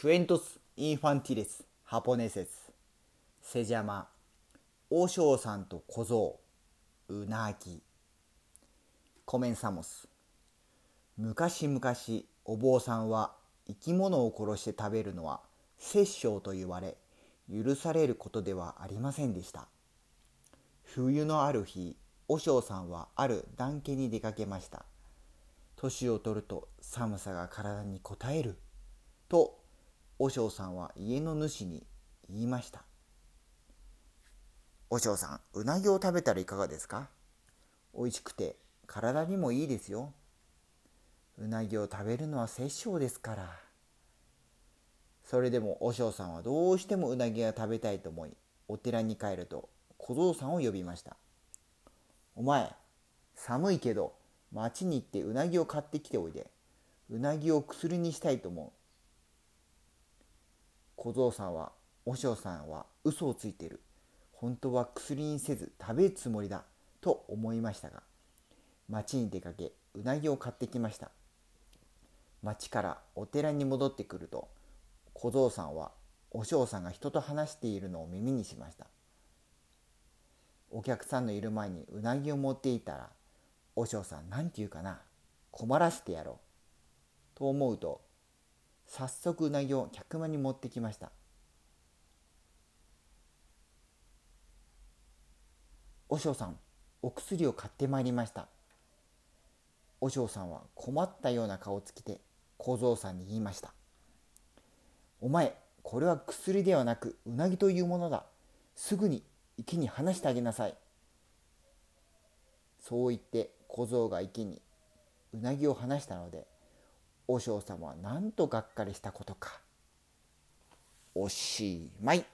クエントス・インファンティレス・ハポネセスセジャマ王将さんと小僧うなぎコメンサモス。昔々お坊さんは生き物を殺して食べるのは殺生と言われ許されることではありませんでした。冬のある日和尚さんはある団家に出かけました。年を取ると寒さが体にこたえると和尚さんは家の主に言いました。和尚さんうなぎを食べたらいかがですか？美味しくて体にもいいですよ。うなぎを食べるのは殺生ですから。それでも和尚さんはどうしてもうなぎが食べたいと思いお寺に帰ると小僧さんを呼びました。お前寒いけど町に行ってうなぎを買ってきておいで。うなぎを薬にしたいと思う。小僧さんは和尚さんは嘘をついている。本当は薬にせず食べるつもりだ。と思いましたが町に出かけうなぎを買ってきました。町からお寺に戻ってくると小僧さんは和尚さんが人と話しているのを耳にしました。お客さんのいる前にうなぎを持っていたら和尚さん何て言うかな。困らせてやろう。と思うと早速うなぎを客間に持ってきました。和尚さんお薬を買ってまいりました。和尚さんは困ったような顔つきで小僧さんに言いました。お前これは薬ではなくうなぎというものだ。すぐに池に放してあげなさい。そう言って小僧が池にうなぎを放したので和尚様はなんとがっかりしたことか。おしまい。